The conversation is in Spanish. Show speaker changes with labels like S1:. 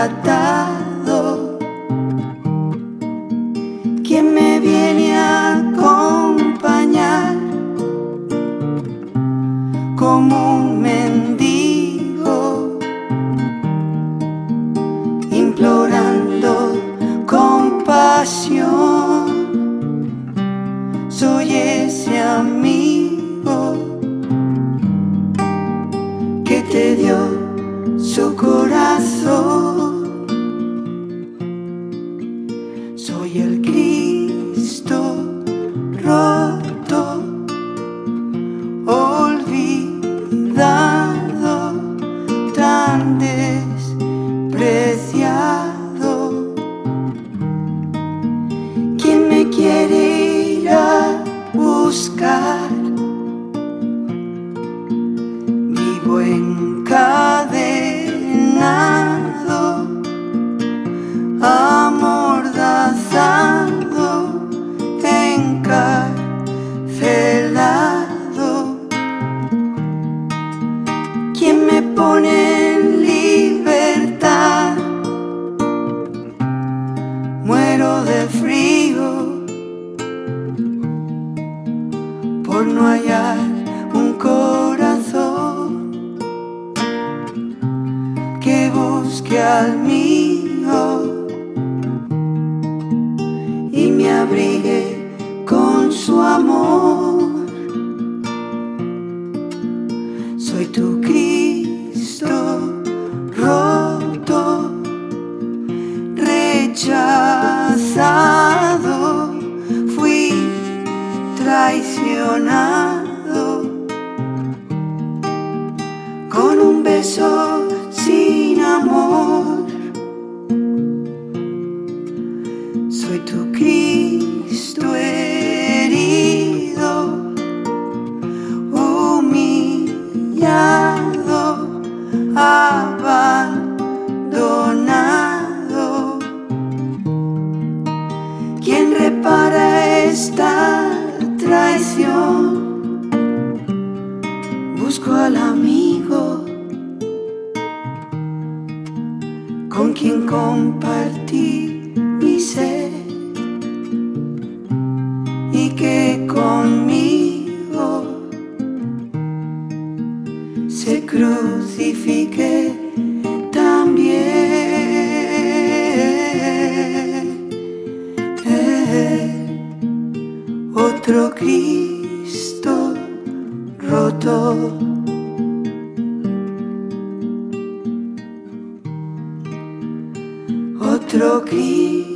S1: maltratado. ¿Quién me viene a acompañar como un mendigo, implorando compasión? soy ese amigo que te dio su corazón. Soy el Cristo roto, olvidado, tan despreciado. ¿Quién me quiere ir a buscar? Vivo encadenado, pone en libertad? Muero de frío por no hallar un corazón que busque al mío y me abrigue con su amor. Soy tu Roto, rechazado, fui traicionado con un beso sin amor. Soy tu Busco al amigo con quien compartir mi ser y que conmigo se crucifique Otro Cristo